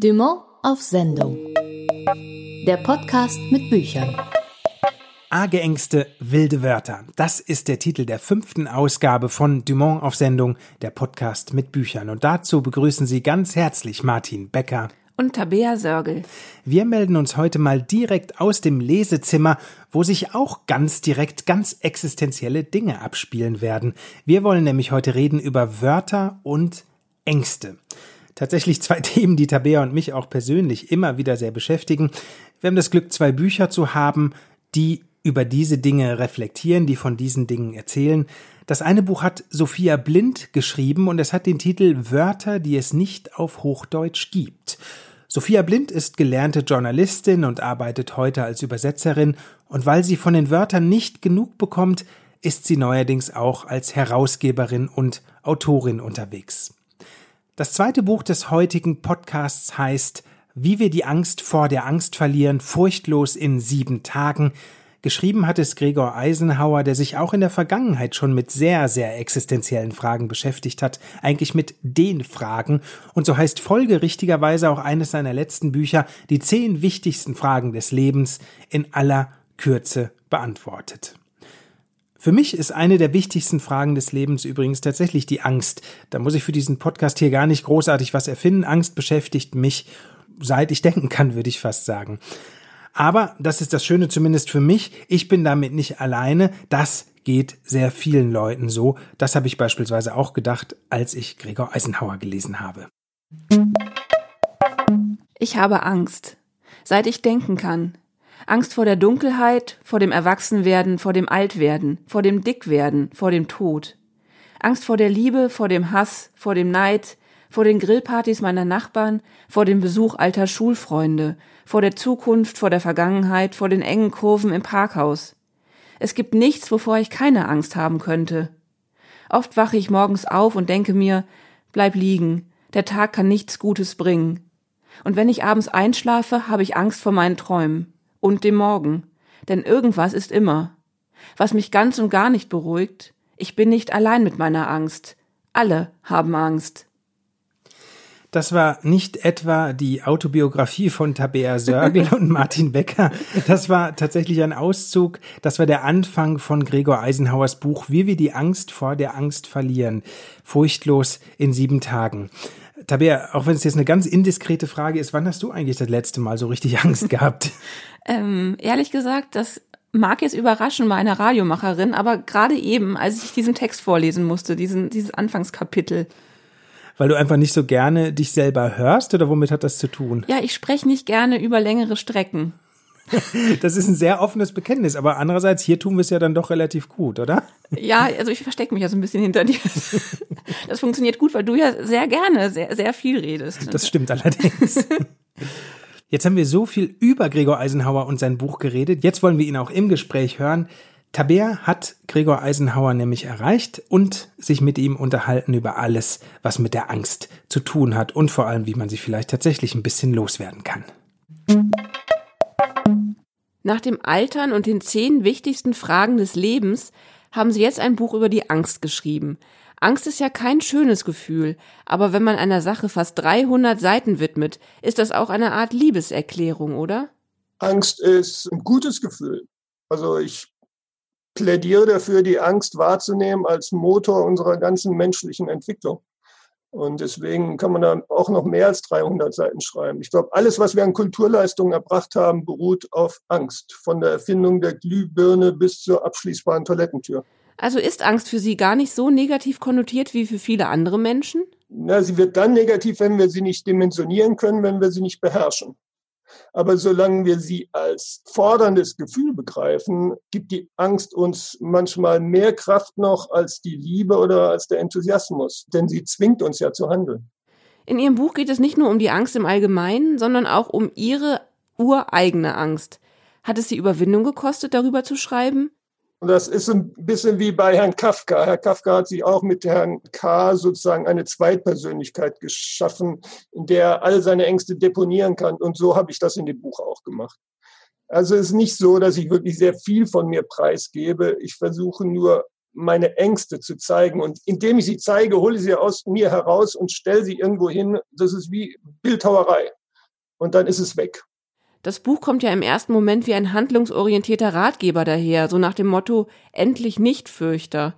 Dumont auf Sendung. Der Podcast mit Büchern. Arge Ängste, wilde Wörter. Das ist der Titel der fünften Ausgabe von Dumont auf Sendung, der Podcast mit Büchern. Und dazu begrüßen Sie ganz herzlich Martin Becker und Tabea Sörgel. Wir melden uns heute mal direkt aus dem Lesezimmer, wo sich auch ganz direkt ganz existenzielle Dinge abspielen werden. Wir wollen nämlich heute reden über Wörter und Ängste. Tatsächlich zwei Themen, die Tabea und mich auch persönlich immer wieder sehr beschäftigen. Wir haben das Glück, zwei Bücher zu haben, die über diese Dinge reflektieren, die von diesen Dingen erzählen. Das eine Buch hat Sophia Blind geschrieben und es hat den Titel Wörter, die es nicht auf Hochdeutsch gibt. Sophia Blind ist gelernte Journalistin und arbeitet heute als Übersetzerin, und weil sie von den Wörtern nicht genug bekommt, ist sie neuerdings auch als Herausgeberin und Autorin unterwegs. Das zweite Buch des heutigen Podcasts heißt Wie wir die Angst vor der Angst verlieren, furchtlos in sieben Tagen. Geschrieben hat es Gregor Eisenhower, der sich auch in der Vergangenheit schon mit sehr, sehr existenziellen Fragen beschäftigt hat, eigentlich mit den Fragen. Und so heißt folgerichtigerweise auch eines seiner letzten Bücher die zehn wichtigsten Fragen des Lebens in aller Kürze beantwortet. Für mich ist eine der wichtigsten Fragen des Lebens übrigens tatsächlich die Angst. Da muss ich für diesen Podcast hier gar nicht großartig was erfinden. Angst beschäftigt mich seit ich denken kann, würde ich fast sagen. Aber das ist das Schöne zumindest für mich. Ich bin damit nicht alleine. Das geht sehr vielen Leuten so. Das habe ich beispielsweise auch gedacht, als ich Gregor Eisenhower gelesen habe. Ich habe Angst, seit ich denken kann. Angst vor der Dunkelheit, vor dem Erwachsenwerden, vor dem Altwerden, vor dem Dickwerden, vor dem Tod. Angst vor der Liebe, vor dem Hass, vor dem Neid, vor den Grillpartys meiner Nachbarn, vor dem Besuch alter Schulfreunde, vor der Zukunft, vor der Vergangenheit, vor den engen Kurven im Parkhaus. Es gibt nichts, wovor ich keine Angst haben könnte. Oft wache ich morgens auf und denke mir, bleib liegen, der Tag kann nichts Gutes bringen. Und wenn ich abends einschlafe, habe ich Angst vor meinen Träumen und dem Morgen, denn irgendwas ist immer. Was mich ganz und gar nicht beruhigt, ich bin nicht allein mit meiner Angst. Alle haben Angst. Das war nicht etwa die Autobiografie von Tabea Sörgel und Martin Becker. Das war tatsächlich ein Auszug. Das war der Anfang von Gregor Eisenhowers Buch Wie wir die Angst vor der Angst verlieren. Furchtlos in sieben Tagen. Tabea, auch wenn es jetzt eine ganz indiskrete Frage ist, wann hast du eigentlich das letzte Mal so richtig Angst gehabt? Ähm, ehrlich gesagt, das mag jetzt überraschen bei einer Radiomacherin, aber gerade eben, als ich diesen Text vorlesen musste, diesen, dieses Anfangskapitel, weil du einfach nicht so gerne dich selber hörst oder womit hat das zu tun? Ja, ich spreche nicht gerne über längere Strecken. Das ist ein sehr offenes Bekenntnis, aber andererseits, hier tun wir es ja dann doch relativ gut, oder? Ja, also ich verstecke mich ja so ein bisschen hinter dir. Das funktioniert gut, weil du ja sehr gerne sehr, sehr viel redest. Das stimmt allerdings. Jetzt haben wir so viel über Gregor Eisenhower und sein Buch geredet. Jetzt wollen wir ihn auch im Gespräch hören. Tabea hat Gregor Eisenhower nämlich erreicht und sich mit ihm unterhalten über alles, was mit der Angst zu tun hat und vor allem, wie man sie vielleicht tatsächlich ein bisschen loswerden kann. Nach dem Altern und den zehn wichtigsten Fragen des Lebens haben sie jetzt ein Buch über die Angst geschrieben. Angst ist ja kein schönes Gefühl, aber wenn man einer Sache fast 300 Seiten widmet, ist das auch eine Art Liebeserklärung, oder? Angst ist ein gutes Gefühl. Also ich plädiere dafür, die Angst wahrzunehmen als Motor unserer ganzen menschlichen Entwicklung. Und deswegen kann man da auch noch mehr als 300 Seiten schreiben. Ich glaube, alles, was wir an Kulturleistungen erbracht haben, beruht auf Angst. Von der Erfindung der Glühbirne bis zur abschließbaren Toilettentür. Also ist Angst für Sie gar nicht so negativ konnotiert wie für viele andere Menschen? Na, sie wird dann negativ, wenn wir sie nicht dimensionieren können, wenn wir sie nicht beherrschen. Aber solange wir sie als forderndes Gefühl begreifen, gibt die Angst uns manchmal mehr Kraft noch als die Liebe oder als der Enthusiasmus, denn sie zwingt uns ja zu handeln. In Ihrem Buch geht es nicht nur um die Angst im Allgemeinen, sondern auch um Ihre ureigene Angst. Hat es Sie Überwindung gekostet, darüber zu schreiben? Und das ist ein bisschen wie bei Herrn Kafka. Herr Kafka hat sich auch mit Herrn K. sozusagen eine Zweitpersönlichkeit geschaffen, in der er all seine Ängste deponieren kann. Und so habe ich das in dem Buch auch gemacht. Also es ist nicht so, dass ich wirklich sehr viel von mir preisgebe. Ich versuche nur, meine Ängste zu zeigen. Und indem ich sie zeige, hole ich sie aus mir heraus und stelle sie irgendwo hin. Das ist wie Bildhauerei. und dann ist es weg. Das Buch kommt ja im ersten Moment wie ein handlungsorientierter Ratgeber daher, so nach dem Motto endlich nicht Fürchter.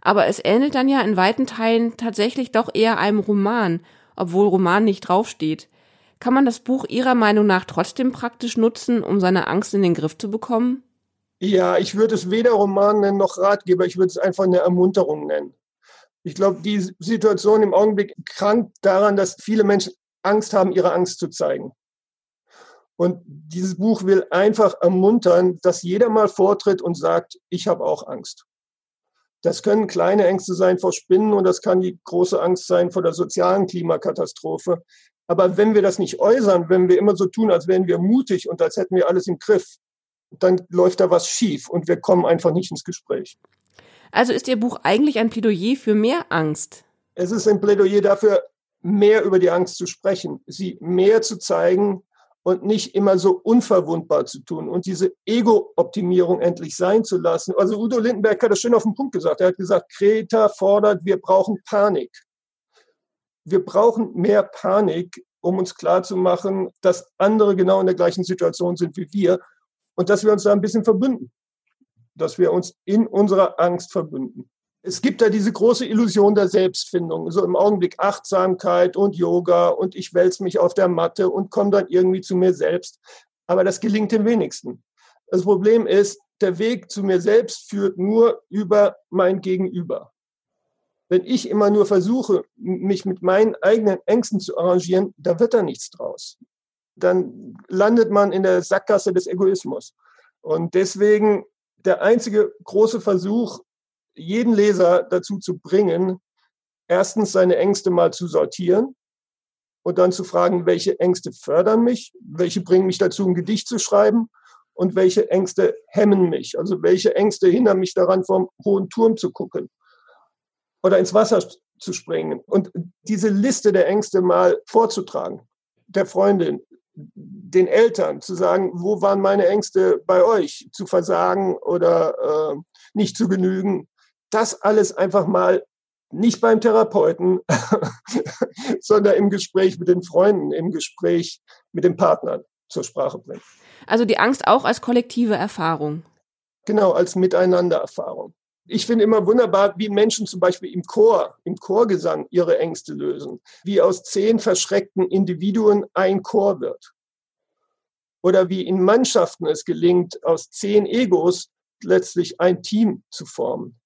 Aber es ähnelt dann ja in weiten Teilen tatsächlich doch eher einem Roman, obwohl Roman nicht draufsteht. Kann man das Buch Ihrer Meinung nach trotzdem praktisch nutzen, um seine Angst in den Griff zu bekommen? Ja, ich würde es weder Roman nennen noch Ratgeber, ich würde es einfach eine Ermunterung nennen. Ich glaube, die Situation im Augenblick krankt daran, dass viele Menschen Angst haben, ihre Angst zu zeigen. Und dieses Buch will einfach ermuntern, dass jeder mal vortritt und sagt, ich habe auch Angst. Das können kleine Ängste sein vor Spinnen und das kann die große Angst sein vor der sozialen Klimakatastrophe. Aber wenn wir das nicht äußern, wenn wir immer so tun, als wären wir mutig und als hätten wir alles im Griff, dann läuft da was schief und wir kommen einfach nicht ins Gespräch. Also ist Ihr Buch eigentlich ein Plädoyer für mehr Angst? Es ist ein Plädoyer dafür, mehr über die Angst zu sprechen, sie mehr zu zeigen, und nicht immer so unverwundbar zu tun und diese Ego-Optimierung endlich sein zu lassen. Also Udo Lindenberg hat das schön auf den Punkt gesagt. Er hat gesagt, Kreta fordert, wir brauchen Panik. Wir brauchen mehr Panik, um uns klarzumachen, dass andere genau in der gleichen Situation sind wie wir und dass wir uns da ein bisschen verbünden, dass wir uns in unserer Angst verbünden es gibt da diese große Illusion der Selbstfindung, so im Augenblick Achtsamkeit und Yoga und ich wälze mich auf der Matte und komme dann irgendwie zu mir selbst. Aber das gelingt dem wenigsten. Das Problem ist, der Weg zu mir selbst führt nur über mein Gegenüber. Wenn ich immer nur versuche, mich mit meinen eigenen Ängsten zu arrangieren, da wird da nichts draus. Dann landet man in der Sackgasse des Egoismus. Und deswegen der einzige große Versuch, jeden Leser dazu zu bringen, erstens seine Ängste mal zu sortieren und dann zu fragen, welche Ängste fördern mich, welche bringen mich dazu, ein Gedicht zu schreiben und welche Ängste hemmen mich, also welche Ängste hindern mich daran, vom hohen Turm zu gucken oder ins Wasser zu springen. Und diese Liste der Ängste mal vorzutragen, der Freundin, den Eltern, zu sagen, wo waren meine Ängste bei euch, zu versagen oder äh, nicht zu genügen, das alles einfach mal nicht beim Therapeuten, sondern im Gespräch mit den Freunden, im Gespräch mit den Partnern zur Sprache bringen. Also die Angst auch als kollektive Erfahrung. Genau, als Miteinandererfahrung. Ich finde immer wunderbar, wie Menschen zum Beispiel im Chor, im Chorgesang ihre Ängste lösen. Wie aus zehn verschreckten Individuen ein Chor wird. Oder wie in Mannschaften es gelingt, aus zehn Egos letztlich ein Team zu formen.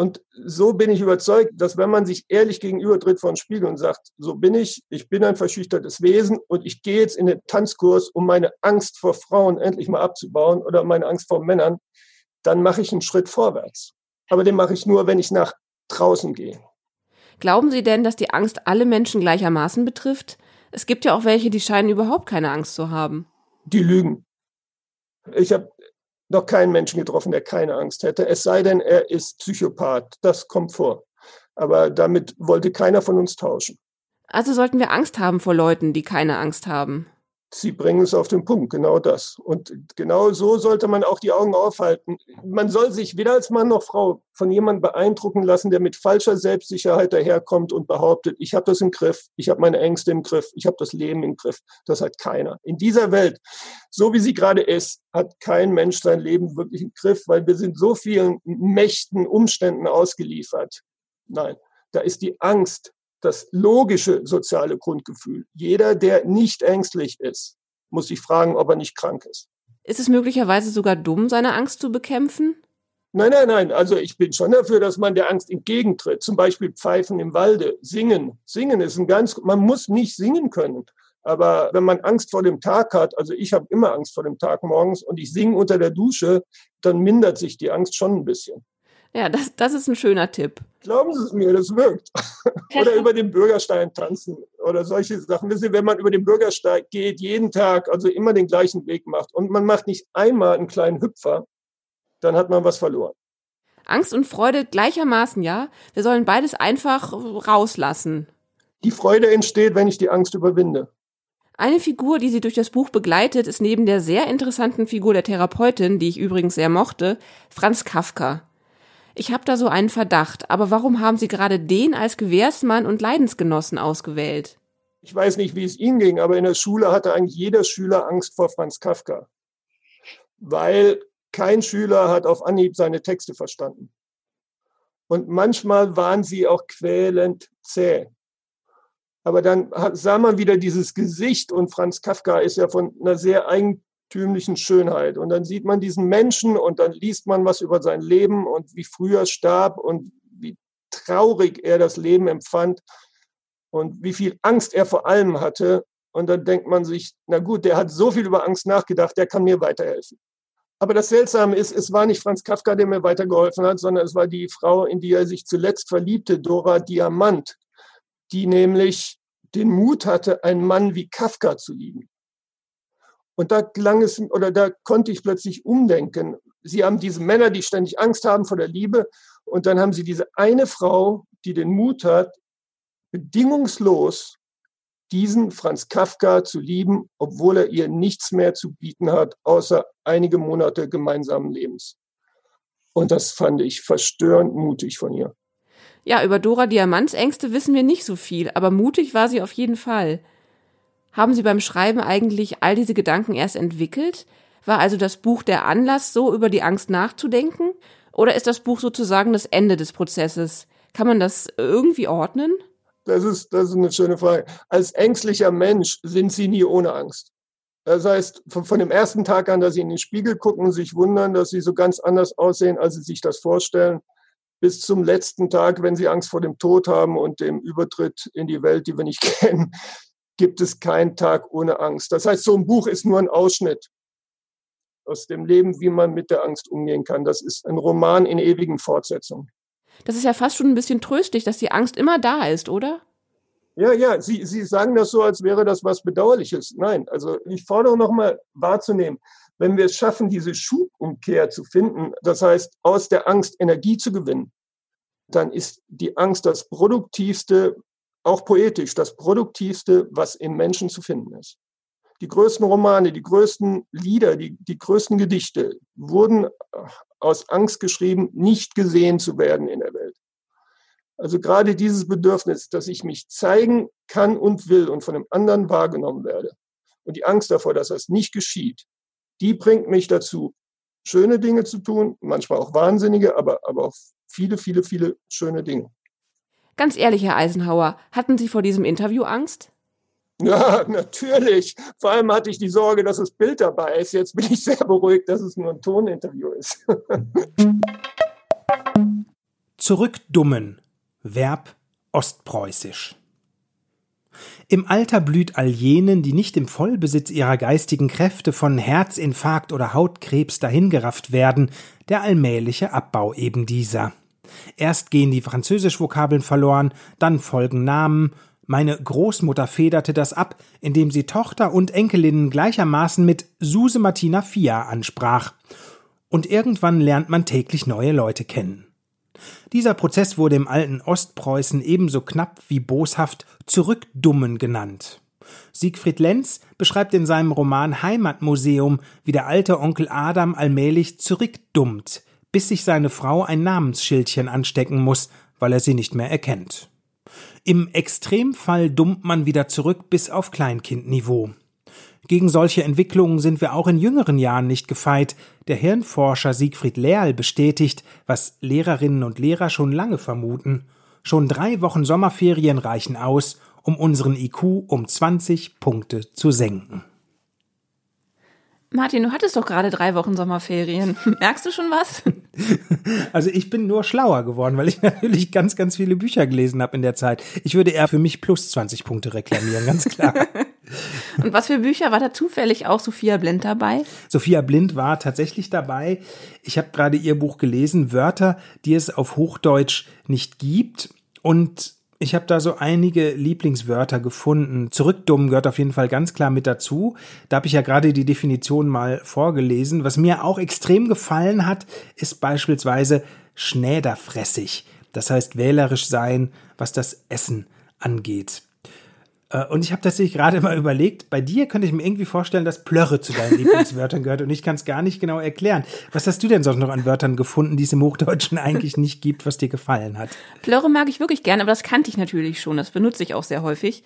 Und so bin ich überzeugt, dass wenn man sich ehrlich gegenübertritt vor den Spiegel und sagt, so bin ich, ich bin ein verschüchtertes Wesen und ich gehe jetzt in den Tanzkurs, um meine Angst vor Frauen endlich mal abzubauen oder meine Angst vor Männern, dann mache ich einen Schritt vorwärts. Aber den mache ich nur, wenn ich nach draußen gehe. Glauben Sie denn, dass die Angst alle Menschen gleichermaßen betrifft? Es gibt ja auch welche, die scheinen überhaupt keine Angst zu haben. Die lügen. Ich habe noch keinen Menschen getroffen, der keine Angst hätte, es sei denn, er ist Psychopath. Das kommt vor. Aber damit wollte keiner von uns tauschen. Also sollten wir Angst haben vor Leuten, die keine Angst haben. Sie bringen es auf den Punkt, genau das. Und genau so sollte man auch die Augen aufhalten. Man soll sich weder als Mann noch Frau von jemandem beeindrucken lassen, der mit falscher Selbstsicherheit daherkommt und behauptet, ich habe das im Griff, ich habe meine Ängste im Griff, ich habe das Leben im Griff. Das hat keiner. In dieser Welt, so wie sie gerade ist, hat kein Mensch sein Leben wirklich im Griff, weil wir sind so vielen Mächten, Umständen ausgeliefert. Nein, da ist die Angst das logische soziale Grundgefühl. Jeder, der nicht ängstlich ist, muss sich fragen, ob er nicht krank ist. Ist es möglicherweise sogar dumm, seine Angst zu bekämpfen? Nein, nein, nein. Also ich bin schon dafür, dass man der Angst entgegentritt. Zum Beispiel Pfeifen im Walde, singen. Singen ist ein ganz, man muss nicht singen können. Aber wenn man Angst vor dem Tag hat, also ich habe immer Angst vor dem Tag morgens und ich singe unter der Dusche, dann mindert sich die Angst schon ein bisschen. Ja, das, das ist ein schöner Tipp. Glauben Sie es mir, das wirkt. oder über den Bürgersteig tanzen oder solche Sachen. Wissen Sie, wenn man über den Bürgersteig geht, jeden Tag, also immer den gleichen Weg macht und man macht nicht einmal einen kleinen Hüpfer, dann hat man was verloren. Angst und Freude gleichermaßen, ja. Wir sollen beides einfach rauslassen. Die Freude entsteht, wenn ich die Angst überwinde. Eine Figur, die sie durch das Buch begleitet, ist neben der sehr interessanten Figur der Therapeutin, die ich übrigens sehr mochte, Franz Kafka. Ich habe da so einen Verdacht, aber warum haben Sie gerade den als Gewährsmann und Leidensgenossen ausgewählt? Ich weiß nicht, wie es Ihnen ging, aber in der Schule hatte eigentlich jeder Schüler Angst vor Franz Kafka, weil kein Schüler hat auf Anhieb seine Texte verstanden. Und manchmal waren sie auch quälend zäh. Aber dann sah man wieder dieses Gesicht und Franz Kafka ist ja von einer sehr eigentümlichen Schönheit. Und dann sieht man diesen Menschen und dann liest man was über sein Leben und wie früher starb und wie traurig er das Leben empfand und wie viel Angst er vor allem hatte. Und dann denkt man sich, na gut, der hat so viel über Angst nachgedacht, der kann mir weiterhelfen. Aber das Seltsame ist, es war nicht Franz Kafka, der mir weitergeholfen hat, sondern es war die Frau, in die er sich zuletzt verliebte, Dora Diamant, die nämlich den Mut hatte, einen Mann wie Kafka zu lieben. Und da klang es, oder da konnte ich plötzlich umdenken. Sie haben diese Männer, die ständig Angst haben vor der Liebe. Und dann haben sie diese eine Frau, die den Mut hat, bedingungslos diesen Franz Kafka zu lieben, obwohl er ihr nichts mehr zu bieten hat, außer einige Monate gemeinsamen Lebens. Und das fand ich verstörend mutig von ihr. Ja, über Dora Diamants Ängste wissen wir nicht so viel, aber mutig war sie auf jeden Fall. Haben Sie beim Schreiben eigentlich all diese Gedanken erst entwickelt? War also das Buch der Anlass, so über die Angst nachzudenken? Oder ist das Buch sozusagen das Ende des Prozesses? Kann man das irgendwie ordnen? Das ist, das ist eine schöne Frage. Als ängstlicher Mensch sind Sie nie ohne Angst. Das heißt, von, von dem ersten Tag an, dass Sie in den Spiegel gucken und sich wundern, dass Sie so ganz anders aussehen, als Sie sich das vorstellen, bis zum letzten Tag, wenn Sie Angst vor dem Tod haben und dem Übertritt in die Welt, die wir nicht kennen, gibt es keinen Tag ohne Angst. Das heißt, so ein Buch ist nur ein Ausschnitt aus dem Leben, wie man mit der Angst umgehen kann. Das ist ein Roman in ewigen Fortsetzungen. Das ist ja fast schon ein bisschen tröstlich, dass die Angst immer da ist, oder? Ja, ja, Sie, Sie sagen das so, als wäre das was Bedauerliches. Nein, also ich fordere nochmal wahrzunehmen, wenn wir es schaffen, diese Schubumkehr zu finden, das heißt, aus der Angst Energie zu gewinnen, dann ist die Angst das produktivste, auch poetisch, das produktivste, was im Menschen zu finden ist. Die größten Romane, die größten Lieder, die, die größten Gedichte wurden aus Angst geschrieben, nicht gesehen zu werden in der Welt. Also gerade dieses Bedürfnis, dass ich mich zeigen kann und will und von dem anderen wahrgenommen werde und die Angst davor, dass das nicht geschieht, die bringt mich dazu, schöne Dinge zu tun, manchmal auch wahnsinnige, aber, aber auch viele, viele, viele schöne Dinge. Ganz ehrlich, Herr Eisenhower, hatten Sie vor diesem Interview Angst? Ja, natürlich. Vor allem hatte ich die Sorge, dass das Bild dabei ist. Jetzt bin ich sehr beruhigt, dass es nur ein Toninterview ist. Zurückdummen. Verb ostpreußisch. Im Alter blüht all jenen, die nicht im Vollbesitz ihrer geistigen Kräfte von Herzinfarkt oder Hautkrebs dahingerafft werden, der allmähliche Abbau eben dieser. Erst gehen die Französischvokabeln verloren, dann folgen Namen, meine Großmutter federte das ab, indem sie Tochter und Enkelinnen gleichermaßen mit Suse Martina Fia ansprach. Und irgendwann lernt man täglich neue Leute kennen. Dieser Prozess wurde im alten Ostpreußen ebenso knapp wie boshaft Zurückdummen genannt. Siegfried Lenz beschreibt in seinem Roman Heimatmuseum, wie der alte Onkel Adam allmählich zurückdummt, bis sich seine Frau ein Namensschildchen anstecken muss, weil er sie nicht mehr erkennt. Im Extremfall dummt man wieder zurück bis auf Kleinkindniveau. Gegen solche Entwicklungen sind wir auch in jüngeren Jahren nicht gefeit. Der Hirnforscher Siegfried Lehrl bestätigt, was Lehrerinnen und Lehrer schon lange vermuten. Schon drei Wochen Sommerferien reichen aus, um unseren IQ um 20 Punkte zu senken. Martin, du hattest doch gerade drei Wochen Sommerferien. Merkst du schon was? Also ich bin nur schlauer geworden, weil ich natürlich ganz, ganz viele Bücher gelesen habe in der Zeit. Ich würde eher für mich plus 20 Punkte reklamieren, ganz klar. Und was für Bücher war da zufällig auch Sophia Blind dabei? Sophia Blind war tatsächlich dabei. Ich habe gerade ihr Buch gelesen, Wörter, die es auf Hochdeutsch nicht gibt. Und ich habe da so einige Lieblingswörter gefunden. Zurückdummen gehört auf jeden Fall ganz klar mit dazu. Da habe ich ja gerade die Definition mal vorgelesen. Was mir auch extrem gefallen hat, ist beispielsweise schnäderfressig. Das heißt wählerisch sein, was das Essen angeht. Äh, und ich habe tatsächlich gerade mal überlegt, bei dir könnte ich mir irgendwie vorstellen, dass Plörre zu deinen Lieblingswörtern gehört und ich kann es gar nicht genau erklären. Was hast du denn sonst noch an Wörtern gefunden, die es im Hochdeutschen eigentlich nicht gibt, was dir gefallen hat? Plörre mag ich wirklich gerne, aber das kannte ich natürlich schon, das benutze ich auch sehr häufig.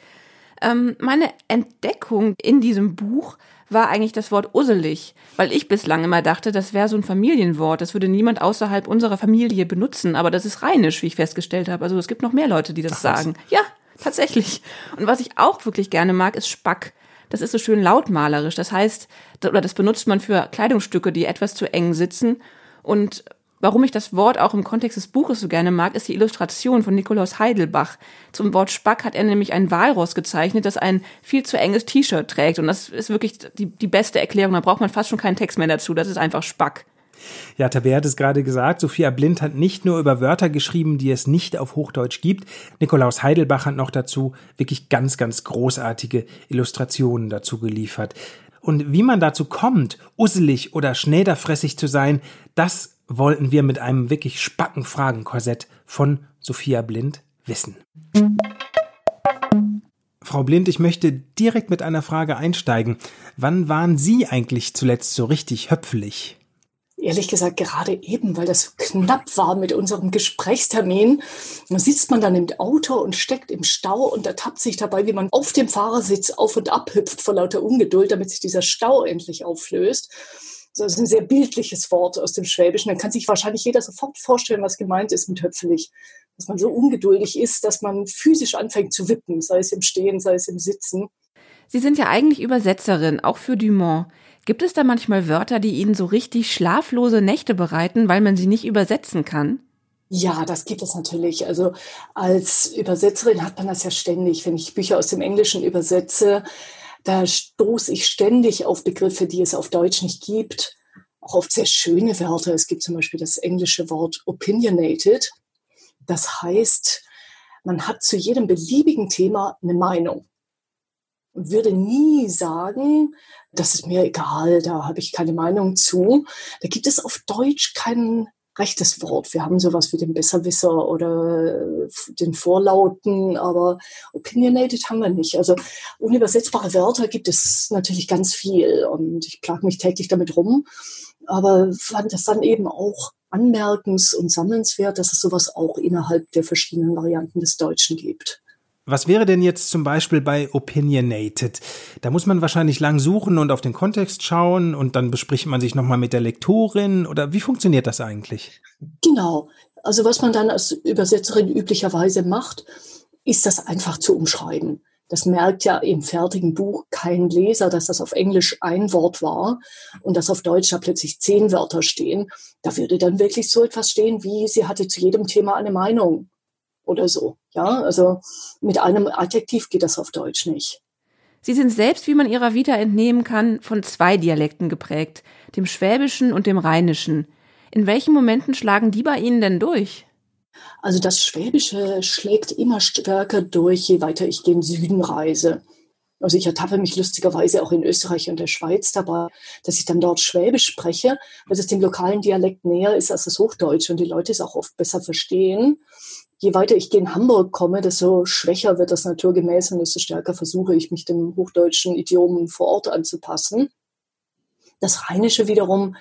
Ähm, meine Entdeckung in diesem Buch war eigentlich das Wort usselig, weil ich bislang immer dachte, das wäre so ein Familienwort. Das würde niemand außerhalb unserer Familie benutzen, aber das ist rheinisch, wie ich festgestellt habe. Also es gibt noch mehr Leute, die das Ach, sagen. Ja, tatsächlich. Und was ich auch wirklich gerne mag, ist Spack. Das ist so schön lautmalerisch. Das heißt, oder das benutzt man für Kleidungsstücke, die etwas zu eng sitzen. Und Warum ich das Wort auch im Kontext des Buches so gerne mag, ist die Illustration von Nikolaus Heidelbach. Zum Wort Spack hat er nämlich ein Walross gezeichnet, das ein viel zu enges T-Shirt trägt. Und das ist wirklich die, die beste Erklärung. Da braucht man fast schon keinen Text mehr dazu. Das ist einfach Spack. Ja, Tabea hat es gerade gesagt, Sophia Blind hat nicht nur über Wörter geschrieben, die es nicht auf Hochdeutsch gibt. Nikolaus Heidelbach hat noch dazu wirklich ganz, ganz großartige Illustrationen dazu geliefert. Und wie man dazu kommt, usselig oder schnäderfressig zu sein, das wollten wir mit einem wirklich spacken Fragenkorsett von Sophia Blind wissen. Frau Blind, ich möchte direkt mit einer Frage einsteigen. Wann waren Sie eigentlich zuletzt so richtig höpfelig? Ehrlich gesagt, gerade eben, weil das so knapp war mit unserem Gesprächstermin. Da sitzt man dann im Auto und steckt im Stau und ertappt sich dabei, wie man auf dem Fahrersitz auf und ab hüpft vor lauter Ungeduld, damit sich dieser Stau endlich auflöst. Das ist ein sehr bildliches Wort aus dem Schwäbischen. Dann kann sich wahrscheinlich jeder sofort vorstellen, was gemeint ist mit höpfelig. Dass man so ungeduldig ist, dass man physisch anfängt zu wippen, sei es im Stehen, sei es im Sitzen. Sie sind ja eigentlich Übersetzerin, auch für Dumont. Gibt es da manchmal Wörter, die Ihnen so richtig schlaflose Nächte bereiten, weil man sie nicht übersetzen kann? Ja, das gibt es natürlich. Also als Übersetzerin hat man das ja ständig. Wenn ich Bücher aus dem Englischen übersetze, da stoße ich ständig auf Begriffe, die es auf Deutsch nicht gibt, auch auf sehr schöne Wörter. Es gibt zum Beispiel das englische Wort opinionated. Das heißt, man hat zu jedem beliebigen Thema eine Meinung und würde nie sagen, das ist mir egal, da habe ich keine Meinung zu. Da gibt es auf Deutsch keinen rechtes Wort. Wir haben sowas wie den Besserwisser oder äh, den Vorlauten, aber opinionated haben wir nicht. Also unübersetzbare Wörter gibt es natürlich ganz viel und ich plage mich täglich damit rum, aber fand das dann eben auch anmerkens- und sammelnswert, dass es sowas auch innerhalb der verschiedenen Varianten des Deutschen gibt. Was wäre denn jetzt zum Beispiel bei Opinionated? Da muss man wahrscheinlich lang suchen und auf den Kontext schauen und dann bespricht man sich nochmal mit der Lektorin oder wie funktioniert das eigentlich? Genau. Also was man dann als Übersetzerin üblicherweise macht, ist das einfach zu umschreiben. Das merkt ja im fertigen Buch kein Leser, dass das auf Englisch ein Wort war und dass auf Deutsch da plötzlich zehn Wörter stehen. Da würde dann wirklich so etwas stehen wie, sie hatte zu jedem Thema eine Meinung oder so. Ja, also mit einem Adjektiv geht das auf Deutsch nicht. Sie sind selbst, wie man ihrer Vita entnehmen kann, von zwei Dialekten geprägt, dem Schwäbischen und dem Rheinischen. In welchen Momenten schlagen die bei Ihnen denn durch? Also das Schwäbische schlägt immer stärker durch, je weiter ich gen Süden reise. Also ich ertappe mich lustigerweise auch in Österreich und der Schweiz dabei, dass ich dann dort Schwäbisch spreche, weil es dem lokalen Dialekt näher ist als das Hochdeutsche und die Leute es auch oft besser verstehen je weiter ich in Hamburg komme, desto schwächer wird das naturgemäß und desto stärker versuche ich, mich dem hochdeutschen Idiom vor Ort anzupassen. Das Rheinische wiederum,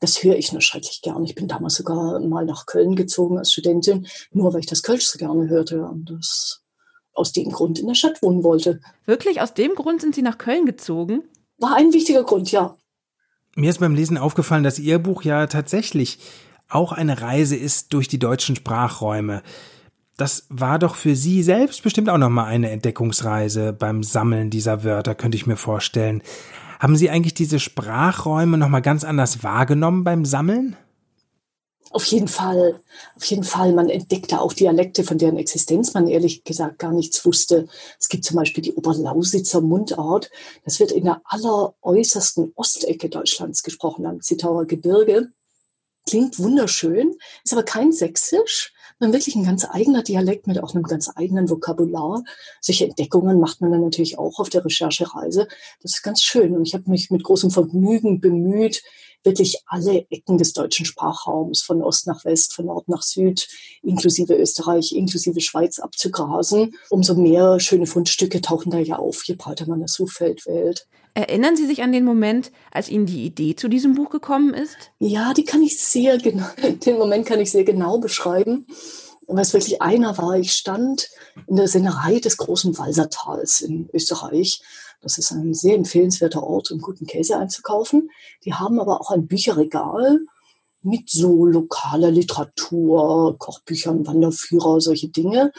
das höre ich nur schrecklich gern. Ich bin damals sogar mal nach Köln gezogen als Studentin, nur weil ich das Kölsch so gerne hörte und das aus dem Grund in der Stadt wohnen wollte. Wirklich? Aus dem Grund sind Sie nach Köln gezogen? War ein wichtiger Grund, ja. Mir ist beim Lesen aufgefallen, dass Ihr Buch ja tatsächlich auch eine Reise ist durch die deutschen Sprachräume. Das war doch für Sie selbst bestimmt auch nochmal eine Entdeckungsreise beim Sammeln dieser Wörter, könnte ich mir vorstellen. Haben Sie eigentlich diese Sprachräume nochmal ganz anders wahrgenommen beim Sammeln? Auf jeden Fall, auf jeden Fall. Man entdeckte auch Dialekte, von deren Existenz man ehrlich gesagt gar nichts wusste. Es gibt zum Beispiel die Oberlausitzer Mundart. Das wird in der alleräußersten Ostecke Deutschlands gesprochen, am Zittauer Gebirge. Klingt wunderschön, ist aber kein Sächsisch, sondern wirklich ein ganz eigener Dialekt mit auch einem ganz eigenen Vokabular. Solche Entdeckungen macht man dann natürlich auch auf der Recherchereise. Das ist ganz schön. Und ich habe mich mit großem Vergnügen bemüht, wirklich alle Ecken des deutschen Sprachraums, von Ost nach West, von Nord nach Süd, inklusive Österreich, inklusive Schweiz abzugrasen. Umso mehr schöne Fundstücke tauchen da ja auf, je breiter man das Suchfeld wählt. Erinnern Sie sich an den Moment, als Ihnen die Idee zu diesem Buch gekommen ist? Ja, die kann ich sehr genau, den Moment kann ich sehr genau beschreiben. Was wirklich einer war, ich stand in der Sennerei des großen Walsertals in Österreich. Das ist ein sehr empfehlenswerter Ort, um guten Käse einzukaufen. Die haben aber auch ein Bücherregal mit so lokaler Literatur, Kochbüchern, Wanderführer, solche Dinge.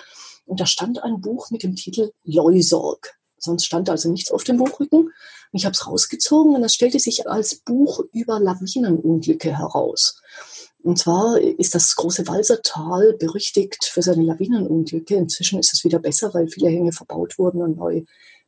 Und da stand ein Buch mit dem Titel Leusorg. Sonst stand also nichts auf dem Buchrücken. Ich habe es rausgezogen und das stellte sich als Buch über Lawinenunglücke heraus. Und zwar ist das große Walsertal berüchtigt für seine Lawinenunglücke. Inzwischen ist es wieder besser, weil viele Hänge verbaut wurden und neu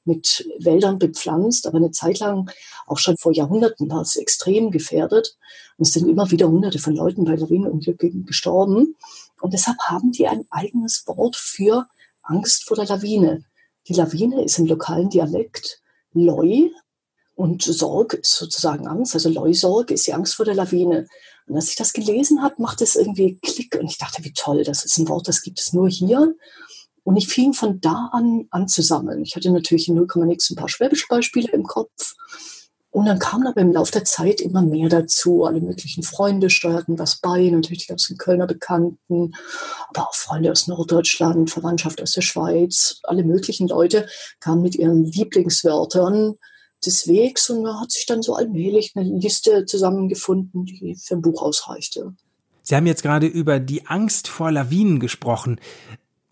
mit Wäldern bepflanzt. Aber eine Zeit lang, auch schon vor Jahrhunderten, war es extrem gefährdet. Und es sind immer wieder Hunderte von Leuten bei Lawinenunglücken gestorben. Und deshalb haben die ein eigenes Wort für Angst vor der Lawine. Die Lawine ist im lokalen Dialekt Loi und Sorg ist sozusagen Angst. Also Leusorg ist die Angst vor der Lawine. Und als ich das gelesen habe, macht es irgendwie Klick und ich dachte, wie toll, das ist ein Wort, das gibt es nur hier. Und ich fing von da an an zu sammeln. Ich hatte natürlich in 0, nix ein paar schwäbische Beispiele im Kopf. Und dann kam aber im Laufe der Zeit immer mehr dazu. Alle möglichen Freunde steuerten was bei, natürlich die ganzen Kölner Bekannten, aber auch Freunde aus Norddeutschland, Verwandtschaft aus der Schweiz, alle möglichen Leute kamen mit ihren Lieblingswörtern des Wegs und da hat sich dann so allmählich eine Liste zusammengefunden, die für ein Buch ausreichte. Sie haben jetzt gerade über die Angst vor Lawinen gesprochen.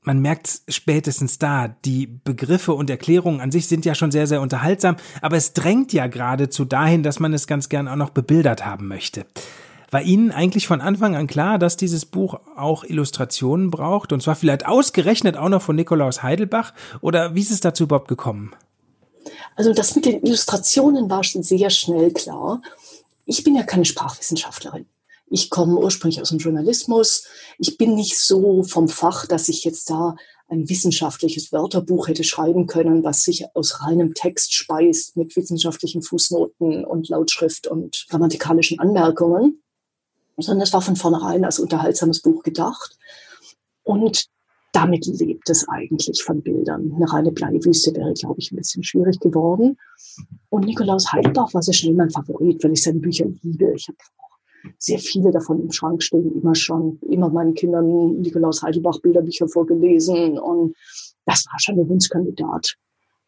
Man merkt spätestens da, die Begriffe und Erklärungen an sich sind ja schon sehr, sehr unterhaltsam, aber es drängt ja geradezu dahin, dass man es ganz gern auch noch bebildert haben möchte. War Ihnen eigentlich von Anfang an klar, dass dieses Buch auch Illustrationen braucht? Und zwar vielleicht ausgerechnet auch noch von Nikolaus Heidelbach? Oder wie ist es dazu überhaupt gekommen? Also das mit den Illustrationen war schon sehr schnell klar. Ich bin ja keine Sprachwissenschaftlerin. Ich komme ursprünglich aus dem Journalismus. Ich bin nicht so vom Fach, dass ich jetzt da ein wissenschaftliches Wörterbuch hätte schreiben können, was sich aus reinem Text speist mit wissenschaftlichen Fußnoten und Lautschrift und grammatikalischen Anmerkungen, sondern es war von vornherein als unterhaltsames Buch gedacht. Und damit lebt es eigentlich von Bildern. Eine reine Bleiwüste wäre, glaube ich, ein bisschen schwierig geworden. Und Nikolaus Heidelbach war sehr schnell mein Favorit, weil ich seine Bücher liebe. Ich habe sehr viele davon im Schrank stehen, immer schon, immer meinen Kindern Nikolaus Heidelbach Bilderbücher vorgelesen. Und das war schon ein Wunschkandidat.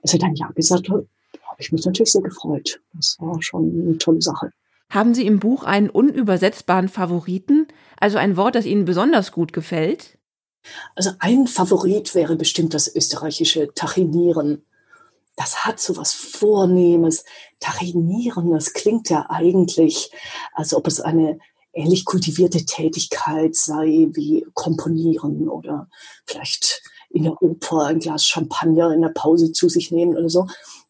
Als er dann Ja gesagt hat, habe ich mich natürlich sehr gefreut. Das war schon eine tolle Sache. Haben Sie im Buch einen unübersetzbaren Favoriten, also ein Wort, das Ihnen besonders gut gefällt? Also ein Favorit wäre bestimmt das österreichische Tachinieren. Das hat so was Vornehmes. Tachinieren, das klingt ja eigentlich, als ob es eine ähnlich kultivierte Tätigkeit sei wie Komponieren oder vielleicht in der Oper ein Glas Champagner in der Pause zu sich nehmen oder so.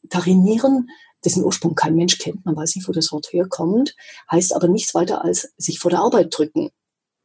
Tarinieren, dessen Ursprung kein Mensch kennt, man weiß nicht, wo das Wort herkommt, heißt aber nichts weiter als sich vor der Arbeit drücken.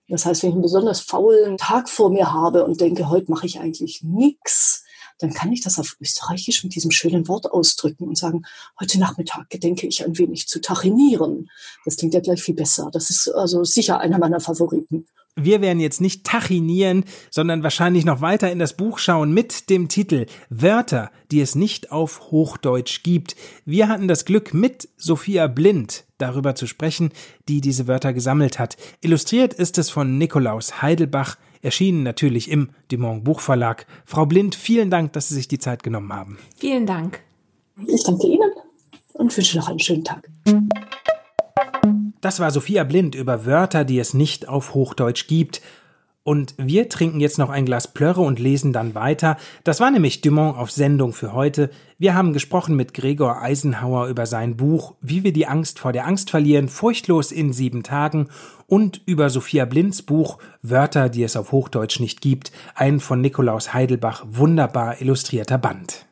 Das heißt, wenn ich einen besonders faulen Tag vor mir habe und denke, heute mache ich eigentlich nichts, dann kann ich das auf Österreichisch mit diesem schönen Wort ausdrücken und sagen, heute Nachmittag gedenke ich ein wenig zu tachinieren. Das klingt ja gleich viel besser. Das ist also sicher einer meiner Favoriten. Wir werden jetzt nicht tachinieren, sondern wahrscheinlich noch weiter in das Buch schauen mit dem Titel Wörter, die es nicht auf Hochdeutsch gibt. Wir hatten das Glück, mit Sophia Blind darüber zu sprechen, die diese Wörter gesammelt hat. Illustriert ist es von Nikolaus Heidelbach, erschienen natürlich im Dumont Buchverlag. Frau Blind, vielen Dank, dass Sie sich die Zeit genommen haben. Vielen Dank. Ich danke Ihnen und wünsche noch einen schönen Tag. Das war Sophia Blind über Wörter, die es nicht auf Hochdeutsch gibt. Und wir trinken jetzt noch ein Glas Plörre und lesen dann weiter. Das war nämlich Dumont auf Sendung für heute. Wir haben gesprochen mit Gregor Eisenhauer über sein Buch Wie wir die Angst vor der Angst verlieren, furchtlos in sieben Tagen und über Sophia Blinds Buch Wörter, die es auf Hochdeutsch nicht gibt, ein von Nikolaus Heidelbach wunderbar illustrierter Band.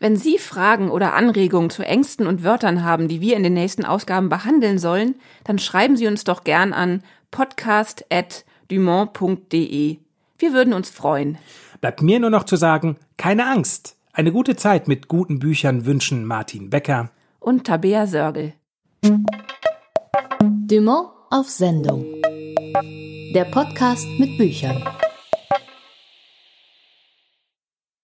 Wenn Sie Fragen oder Anregungen zu Ängsten und Wörtern haben, die wir in den nächsten Ausgaben behandeln sollen, dann schreiben Sie uns doch gern an podcast.dumont.de. Wir würden uns freuen. Bleibt mir nur noch zu sagen, keine Angst. Eine gute Zeit mit guten Büchern wünschen Martin Becker und Tabea Sörgel. Dumont auf Sendung. Der Podcast mit Büchern.